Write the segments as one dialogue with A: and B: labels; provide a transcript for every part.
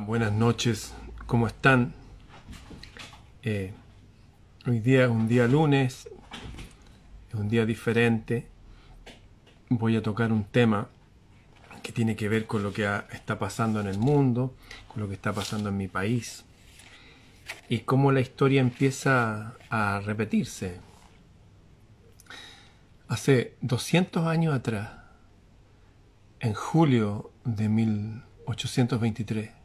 A: buenas noches, ¿cómo están? Eh, hoy día es un día lunes, es un día diferente. Voy a tocar un tema que tiene que ver con lo que está pasando en el mundo, con lo que está pasando en mi país y cómo la historia empieza a repetirse. Hace 200 años atrás, en julio de 1823,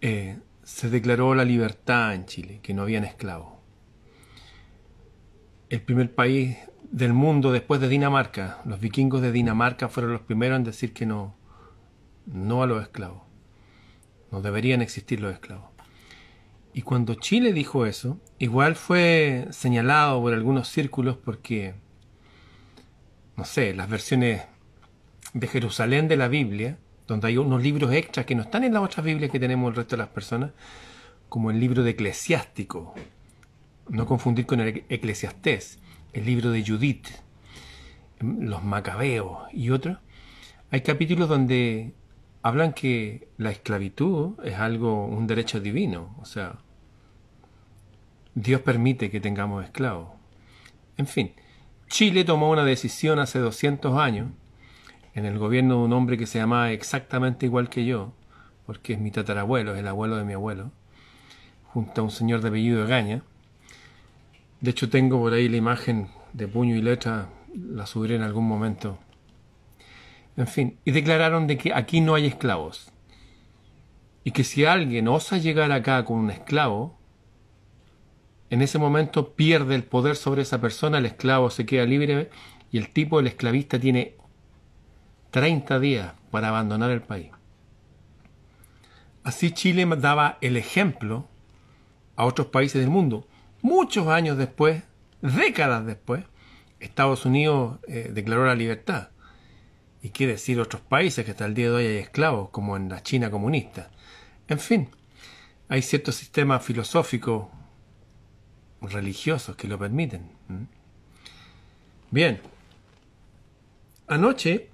A: eh, se declaró la libertad en Chile, que no habían esclavos. El primer país del mundo después de Dinamarca, los vikingos de Dinamarca fueron los primeros en decir que no, no a los esclavos. No deberían existir los esclavos. Y cuando Chile dijo eso, igual fue señalado por algunos círculos porque, no sé, las versiones de Jerusalén de la Biblia donde hay unos libros extras que no están en las otras Biblias que tenemos el resto de las personas, como el libro de Eclesiástico, no confundir con el Eclesiastés, el libro de Judith, los Macabeos y otros, hay capítulos donde hablan que la esclavitud es algo, un derecho divino, o sea, Dios permite que tengamos esclavos. En fin, Chile tomó una decisión hace 200 años en el gobierno de un hombre que se llamaba exactamente igual que yo, porque es mi tatarabuelo, es el abuelo de mi abuelo, junto a un señor de apellido de Gaña. De hecho, tengo por ahí la imagen de puño y letra, la subiré en algún momento. En fin, y declararon de que aquí no hay esclavos. Y que si alguien osa llegar acá con un esclavo, en ese momento pierde el poder sobre esa persona, el esclavo se queda libre y el tipo, el esclavista, tiene 30 días para abandonar el país. Así Chile daba el ejemplo a otros países del mundo. Muchos años después, décadas después, Estados Unidos eh, declaró la libertad. Y qué decir otros países que hasta el día de hoy hay esclavos, como en la China comunista. En fin, hay ciertos sistemas filosóficos, religiosos que lo permiten. Bien, anoche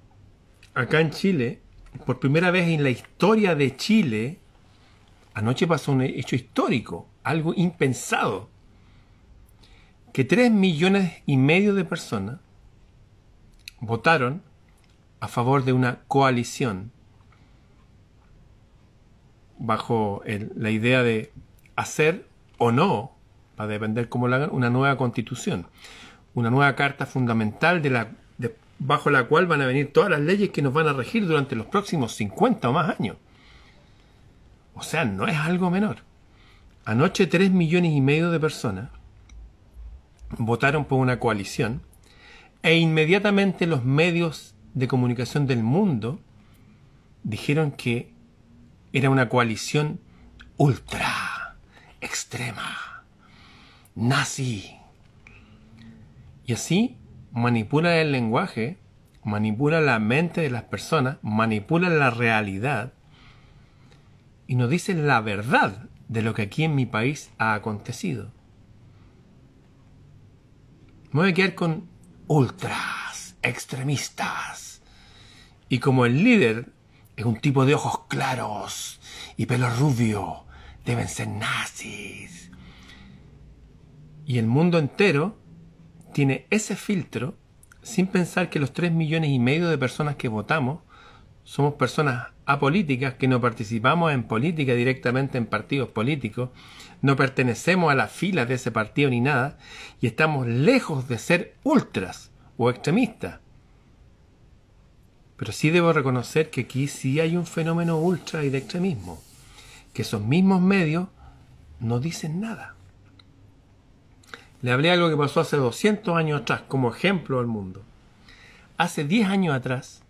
A: acá en Chile, por primera vez en la historia de Chile, anoche pasó un hecho histórico, algo impensado, que tres millones y medio de personas votaron a favor de una coalición bajo la idea de hacer o no, para depender cómo lo hagan, una nueva constitución, una nueva carta fundamental de la bajo la cual van a venir todas las leyes que nos van a regir durante los próximos 50 o más años. O sea, no es algo menor. Anoche 3 millones y medio de personas votaron por una coalición e inmediatamente los medios de comunicación del mundo dijeron que era una coalición ultra, extrema, nazi. Y así manipula el lenguaje, manipula la mente de las personas, manipula la realidad y nos dice la verdad de lo que aquí en mi país ha acontecido. Me voy a quedar con ultras, extremistas. Y como el líder es un tipo de ojos claros y pelo rubio, deben ser nazis. Y el mundo entero tiene ese filtro sin pensar que los tres millones y medio de personas que votamos somos personas apolíticas que no participamos en política directamente en partidos políticos, no pertenecemos a la fila de ese partido ni nada, y estamos lejos de ser ultras o extremistas. Pero sí debo reconocer que aquí sí hay un fenómeno ultra y de extremismo, que esos mismos medios no dicen nada. Le hablé algo que pasó hace 200 años atrás, como ejemplo al mundo. Hace 10 años atrás,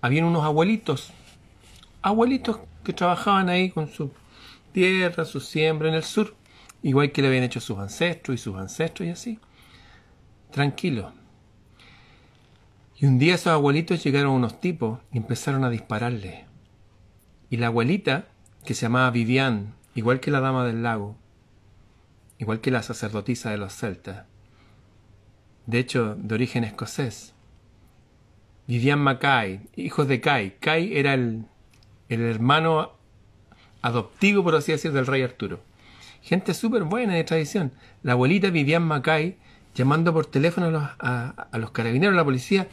A: habían unos abuelitos, abuelitos que trabajaban ahí con su tierra, su siembra en el sur, igual que le habían hecho sus ancestros y sus ancestros y así. Tranquilo. Y un día esos abuelitos llegaron unos tipos y empezaron a dispararle. Y la abuelita, que se llamaba Vivian, igual que la dama del lago, igual que la sacerdotisa de los celtas, de hecho de origen escocés. Vivian Mackay, hijo de Kai. Kai era el, el hermano adoptivo, por así decir, del rey Arturo. Gente súper buena de tradición. La abuelita Vivian Macay llamando por teléfono a los, a los carabineros, a la policía,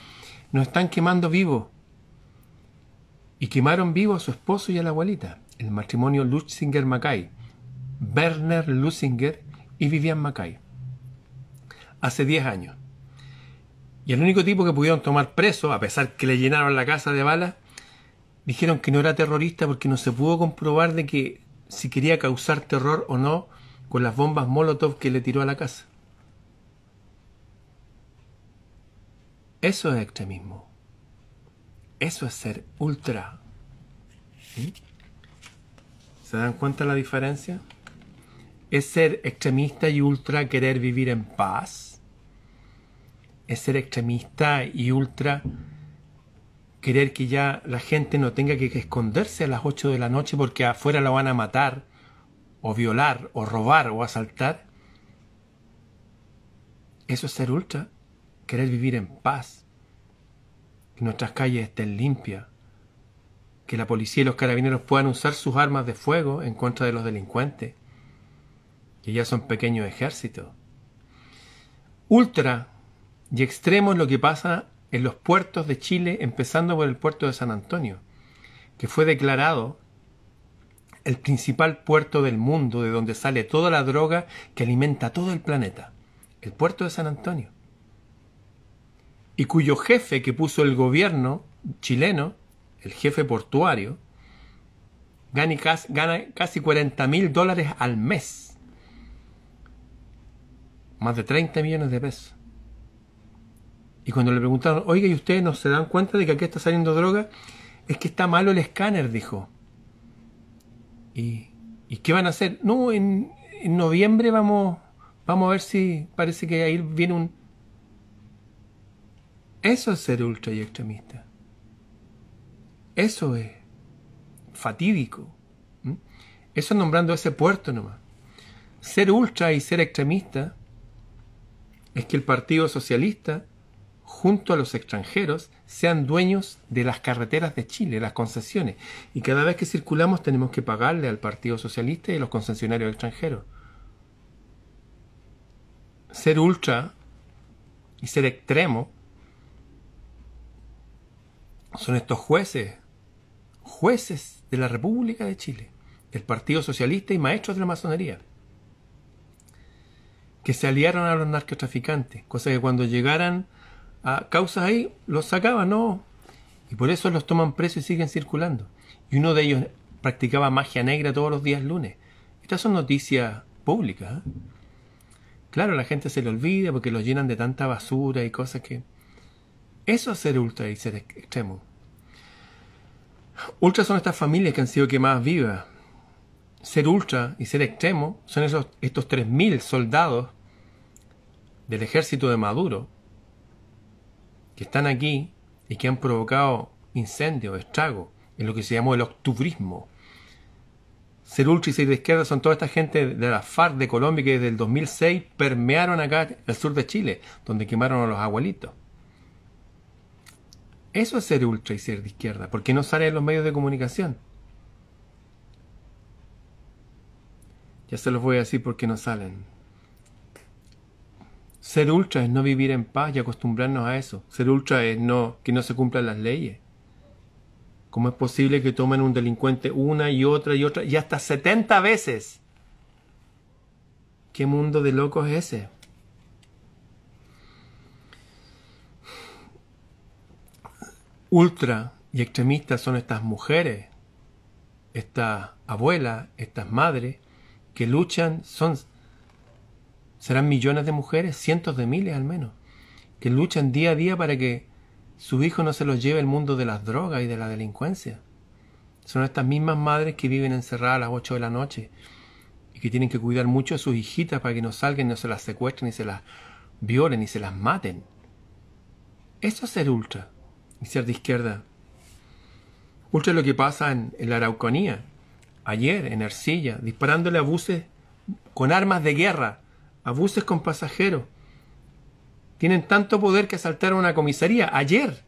A: nos están quemando vivos. Y quemaron vivo a su esposo y a la abuelita, el matrimonio Lutzinger-Mackay, Werner Lutzinger y Vivian Mackay. Hace 10 años. Y el único tipo que pudieron tomar preso, a pesar que le llenaron la casa de balas, dijeron que no era terrorista porque no se pudo comprobar de que si quería causar terror o no con las bombas Molotov que le tiró a la casa. Eso es extremismo. Eso es ser ultra. ¿Se dan cuenta la diferencia? ¿Es ser extremista y ultra querer vivir en paz? ¿Es ser extremista y ultra querer que ya la gente no tenga que esconderse a las 8 de la noche porque afuera la van a matar, o violar, o robar, o asaltar? Eso es ser ultra, querer vivir en paz, que nuestras calles estén limpias, que la policía y los carabineros puedan usar sus armas de fuego en contra de los delincuentes, que ya son pequeños ejércitos. Ultra y extremo es lo que pasa en los puertos de Chile, empezando por el puerto de San Antonio, que fue declarado el principal puerto del mundo de donde sale toda la droga que alimenta todo el planeta, el puerto de San Antonio y cuyo jefe que puso el gobierno chileno, el jefe portuario, gana casi, gana casi 40 mil dólares al mes. Más de 30 millones de pesos. Y cuando le preguntaron, oiga, ¿y ustedes no se dan cuenta de que aquí está saliendo droga? Es que está malo el escáner, dijo. ¿Y, ¿y qué van a hacer? No, en, en noviembre vamos, vamos a ver si parece que ahí viene un, eso es ser ultra y extremista. Eso es fatídico. Eso es nombrando ese puerto nomás. Ser ultra y ser extremista es que el Partido Socialista, junto a los extranjeros, sean dueños de las carreteras de Chile, las concesiones. Y cada vez que circulamos tenemos que pagarle al Partido Socialista y a los concesionarios extranjeros. Ser ultra y ser extremo son estos jueces, jueces de la República de Chile, del Partido Socialista y maestros de la masonería, que se aliaron a los narcotraficantes, cosa que cuando llegaran a causas ahí, los sacaban, no, y por eso los toman presos y siguen circulando. Y uno de ellos practicaba magia negra todos los días lunes. Estas son noticias públicas. ¿eh? Claro, la gente se le olvida porque los llenan de tanta basura y cosas que eso es ser ultra y ser extremo. Ultra son estas familias que han sido quemadas vivas. Ser ultra y ser extremo son esos, estos 3.000 soldados del ejército de Maduro que están aquí y que han provocado incendios, estragos, en lo que se llamó el octubrismo. Ser ultra y ser de izquierda son toda esta gente de la FARC de Colombia que desde el 2006 permearon acá el sur de Chile, donde quemaron a los abuelitos. Eso es ser ultra y ser de izquierda. ¿Por qué no sale en los medios de comunicación? Ya se los voy a decir por qué no salen. Ser ultra es no vivir en paz y acostumbrarnos a eso. Ser ultra es no, que no se cumplan las leyes. ¿Cómo es posible que tomen un delincuente una y otra y otra y hasta 70 veces? ¿Qué mundo de locos es ese? ultra y extremistas son estas mujeres, estas abuelas, estas madres, que luchan, son, serán millones de mujeres, cientos de miles al menos, que luchan día a día para que su hijo no se los lleve el mundo de las drogas y de la delincuencia. Son estas mismas madres que viven encerradas a las 8 de la noche y que tienen que cuidar mucho a sus hijitas para que no salgan, no se las secuestren, ni se las violen, ni se las maten. Eso es ser ultra y ser de izquierda. Ultra lo que pasa en, la Araucanía, ayer en Ercilla, disparándole a buses con armas de guerra, a con pasajeros. Tienen tanto poder que asaltaron una comisaría ayer.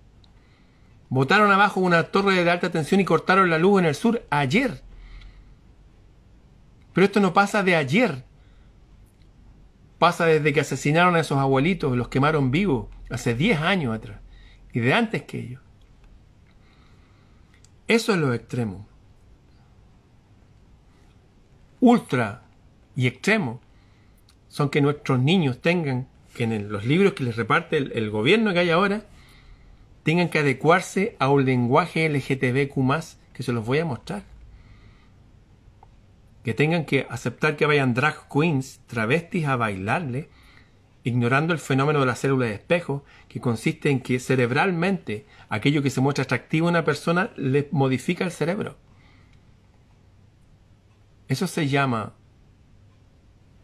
A: Botaron abajo una torre de alta tensión y cortaron la luz en el sur ayer. Pero esto no pasa de ayer. Pasa desde que asesinaron a esos abuelitos, los quemaron vivos, hace 10 años atrás. Y de antes que ellos. Eso es lo extremo. Ultra y extremo son que nuestros niños tengan que en los libros que les reparte el, el gobierno que hay ahora tengan que adecuarse a un lenguaje LGTBQ que se los voy a mostrar. Que tengan que aceptar que vayan drag queens, travestis a bailarle, ignorando el fenómeno de la célula de espejo, que consiste en que cerebralmente aquello que se muestra atractivo a una persona le modifica el cerebro. Eso se llama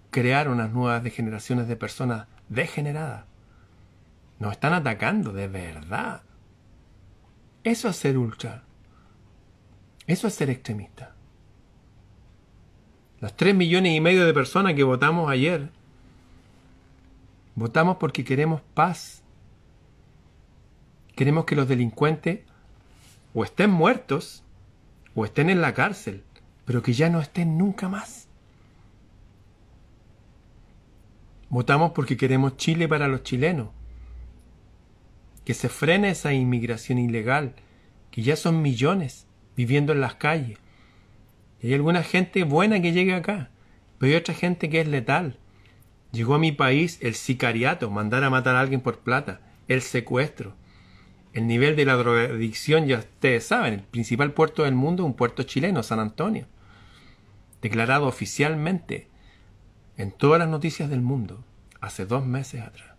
A: crear unas nuevas generaciones de personas degeneradas. Nos están atacando de verdad. Eso es ser ultra. Eso es ser extremista. Los tres millones y medio de personas que votamos ayer, votamos porque queremos paz. Queremos que los delincuentes o estén muertos o estén en la cárcel, pero que ya no estén nunca más. Votamos porque queremos Chile para los chilenos que se frene esa inmigración ilegal, que ya son millones viviendo en las calles. Hay alguna gente buena que llega acá, pero hay otra gente que es letal. Llegó a mi país el sicariato, mandar a matar a alguien por plata, el secuestro. El nivel de la drogadicción, ya ustedes saben, el principal puerto del mundo es un puerto chileno, San Antonio. Declarado oficialmente en todas las noticias del mundo hace dos meses atrás.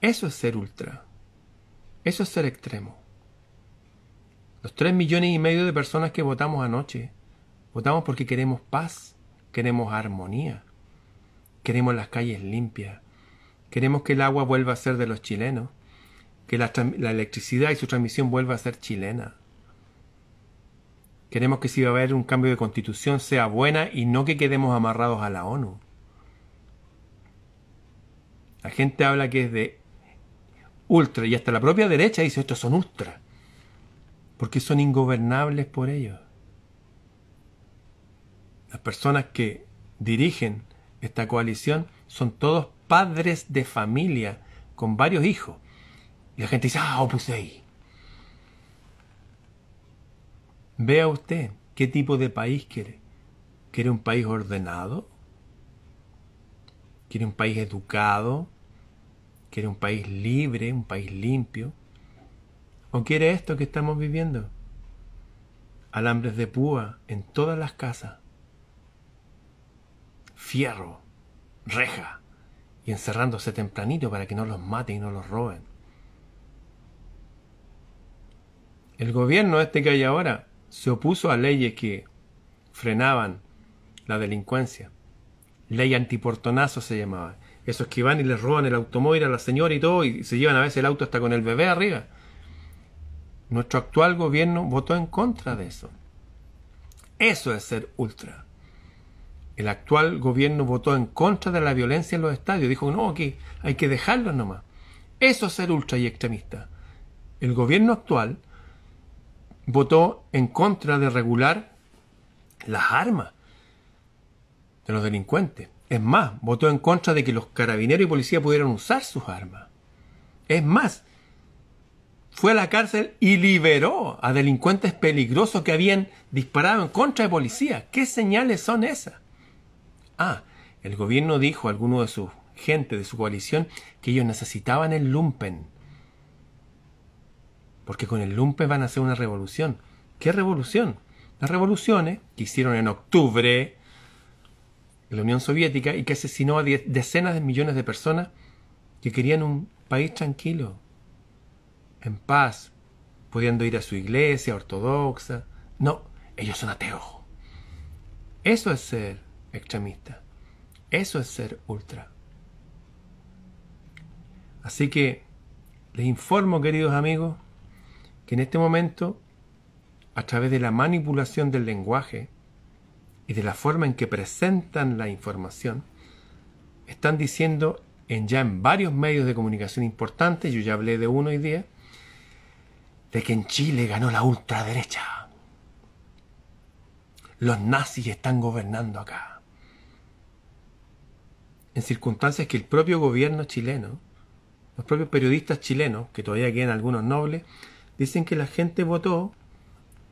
A: Eso es ser ultra. Eso es ser extremo. Los tres millones y medio de personas que votamos anoche, votamos porque queremos paz, queremos armonía, queremos las calles limpias, queremos que el agua vuelva a ser de los chilenos, que la, electricidad y su transmisión vuelva a ser chilena. Queremos que si va a haber un cambio de constitución sea buena y no que quedemos amarrados a la ONU. La gente habla que es de ultra, y hasta la propia derecha dice, estos son ultra, porque son ingobernables por ellos. Las personas que dirigen esta coalición son todos padres de familia con varios hijos. Y la gente dice, ah, Opus Dei. Vea usted qué tipo de país quiere. ¿Quiere un país ordenado? ¿Quiere un país educado? ¿Quiere un país libre, un país limpio? ¿O quiere esto que estamos viviendo? Alambres de púa en todas las casas. Fierro, reja, y encerrándose tempranito para que no los maten y no los roben. El gobierno este que hay ahora se opuso a leyes que frenaban la delincuencia. Ley antiportonazo se llamaba esos que van y les roban el automóvil a la señora y todo, y se llevan a veces el auto hasta con el bebé arriba. Nuestro actual gobierno votó en contra de eso. Eso es ser ultra. El actual gobierno votó en contra de la violencia en los estadios. Dijo, no, que hay que dejarlo nomás. Eso es ser ultra y extremista. El gobierno actual votó en contra de regular las armas de los delincuentes. Es más, votó en contra de que los carabineros y policía pudieran usar sus armas. Es más, fue a la cárcel y liberó a delincuentes peligrosos que habían disparado en contra de policía. ¿Qué señales son esas? Ah, el gobierno dijo a alguno de sus gente de su coalición que ellos necesitaban el lumpen. Porque con el lumpen van a hacer una revolución. ¿Qué revolución? Las revoluciones que hicieron en octubre, la Unión Soviética y que asesinó a decenas de millones de personas que querían un país tranquilo, en paz, pudiendo ir a su iglesia ortodoxa. No, ellos son ateos. Eso es ser extremista. Eso es ser ultra. Así que les informo, queridos amigos, que en este momento, a través de la manipulación del lenguaje, y de la forma en que presentan la información, están diciendo en ya en varios medios de comunicación importantes, yo ya hablé de uno hoy día, de que en Chile ganó la ultraderecha. Los nazis están gobernando acá. En circunstancias que el propio gobierno chileno, los propios periodistas chilenos, que todavía quedan algunos nobles, dicen que la gente votó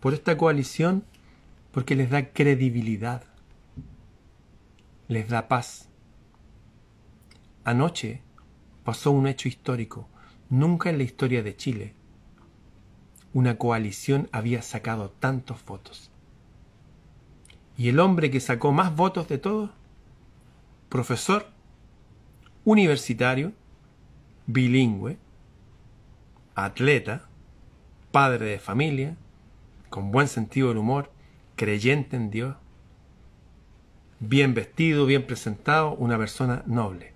A: por esta coalición porque les da credibilidad, les da paz. Anoche pasó un hecho histórico. Nunca en la historia de Chile una coalición había sacado tantos votos. Y el hombre que sacó más votos de todos, profesor, universitario, bilingüe, atleta, padre de familia, con buen sentido del humor, creyente en Dios, bien vestido, bien presentado, una persona noble.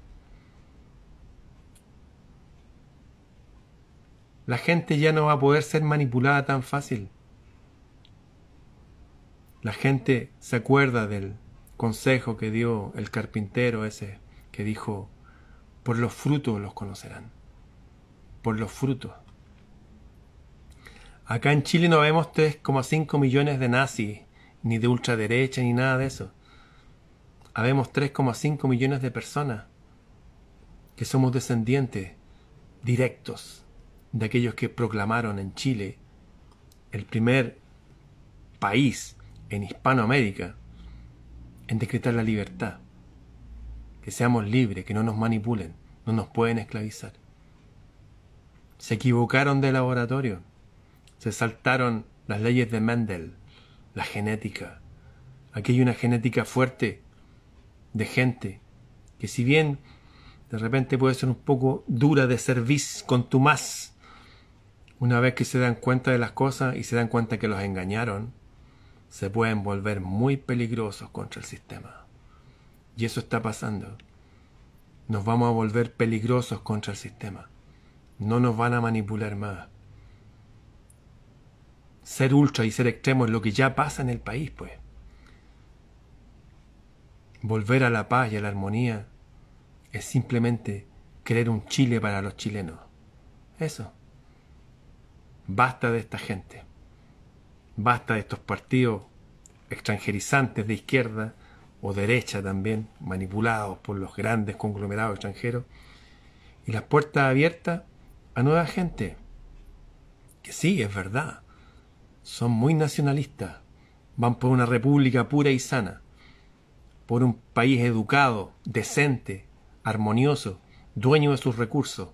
A: la gente ya no va a poder ser manipulada tan fácil. La gente se acuerda del consejo que dio el carpintero ese que dijo, por los frutos los conocerán. Por los frutos. Acá en Chile no vemos 3,5 millones de nazis, ni de ultraderecha, ni nada de eso. Habemos 3,5 millones de personas que somos descendientes directos de aquellos que proclamaron en Chile el primer país en Hispanoamérica en decretar la libertad. Que seamos libres, que no nos manipulen, no nos pueden esclavizar. Se equivocaron de laboratorio, se saltaron las leyes de Mendel, la genética. Aquí hay una genética fuerte de gente que si bien de repente puede ser un poco dura de servicio, más una vez que se dan cuenta de las cosas y se dan cuenta que los engañaron, se pueden volver muy peligrosos contra el sistema. Y eso está pasando. Nos vamos a volver peligrosos contra el sistema. No nos van a manipular más. Ser ultra y ser extremo es lo que ya pasa en el país, pues. Volver a la paz y a la armonía es simplemente creer un Chile para los chilenos. Eso. Basta de esta gente. Basta de estos partidos extranjerizantes de izquierda o derecha también, manipulados por los grandes conglomerados extranjeros, y las puertas abiertas a nueva gente, que sí, es verdad, son muy nacionalistas, van por una república pura y sana, por un país educado, decente, armonioso, dueño de sus recursos,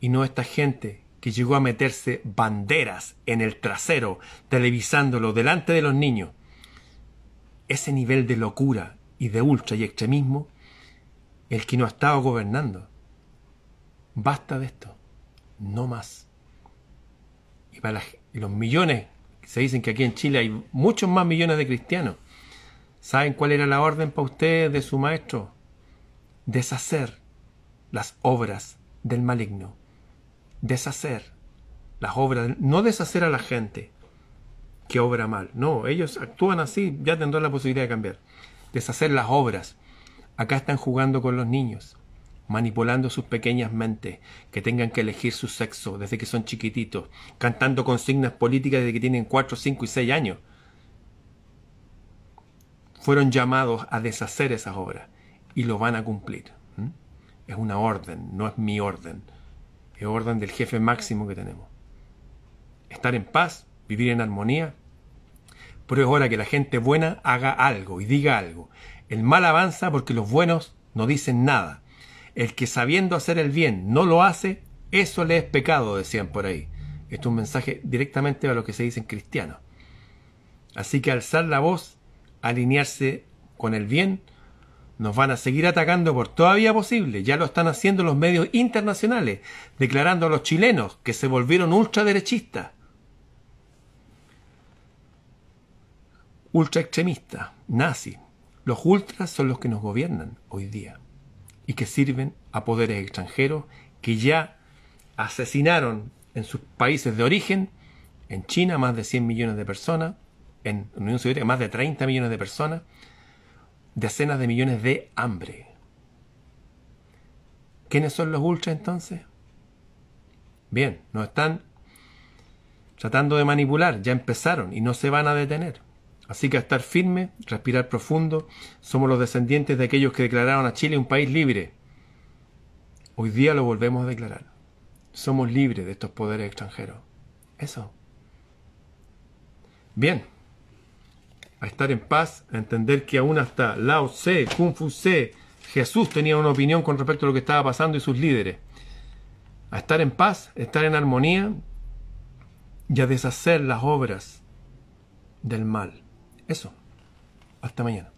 A: y no esta gente que llegó a meterse banderas en el trasero, televisándolo delante de los niños. Ese nivel de locura y de ultra y extremismo, el que no ha estado gobernando. Basta de esto, no más. Y para los millones, se dicen que aquí en Chile hay muchos más millones de cristianos. ¿Saben cuál era la orden para ustedes de su maestro? Deshacer las obras del maligno deshacer las obras, no deshacer a la gente que obra mal. No, ellos actúan así, ya tendrán la posibilidad de cambiar. Deshacer las obras. Acá están jugando con los niños, manipulando sus pequeñas mentes, que tengan que elegir su sexo desde que son chiquititos, cantando consignas políticas desde que tienen 4, 5 y 6 años. Fueron llamados a deshacer esas obras y lo van a cumplir. Es una orden, no es mi orden es orden del jefe máximo que tenemos. Estar en paz, vivir en armonía. Pero es hora que la gente buena haga algo y diga algo. El mal avanza porque los buenos no dicen nada. El que sabiendo hacer el bien no lo hace, eso le es pecado, decían por ahí. Esto es un mensaje directamente a lo que se dice en cristiano. Así que alzar la voz, alinearse con el bien, nos van a seguir atacando por todavía posible. Ya lo están haciendo los medios internacionales, declarando a los chilenos que se volvieron ultraderechistas, ultraextremistas, nazis. Los ultras son los que nos gobiernan hoy día y que sirven a poderes extranjeros que ya asesinaron en sus países de origen, en China más de 100 millones de personas, en Unión Soviética más de 30 millones de personas, decenas de millones de hambre. ¿Quiénes son los ultras entonces? Bien, nos están tratando de manipular, ya empezaron y no se van a detener. Así que a estar firme, respirar profundo, somos los descendientes de aquellos que declararon a Chile un país libre. Hoy día lo volvemos a declarar. Somos libres de estos poderes extranjeros. Eso. Bien. A estar en paz, a entender que aún hasta Lao Tse, Kung Fu Tse, Jesús tenía una opinión con respecto a lo que estaba pasando y sus líderes. A estar en paz, estar en armonía y a deshacer las obras del mal. Eso. Hasta mañana.